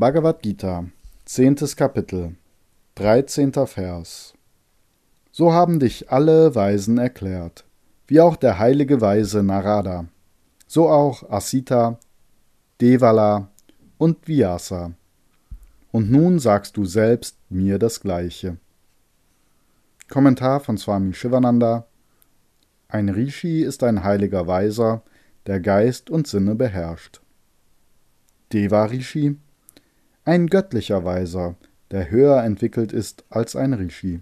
Bhagavad Gita, zehntes Kapitel, dreizehnter Vers. So haben dich alle Weisen erklärt, wie auch der heilige Weise Narada, so auch Asita, Devala und Vyasa. Und nun sagst du selbst mir das Gleiche. Kommentar von Swami Shivananda Ein Rishi ist ein heiliger Weiser, der Geist und Sinne beherrscht. Deva Rishi ein göttlicher Weiser, der höher entwickelt ist als ein Rishi.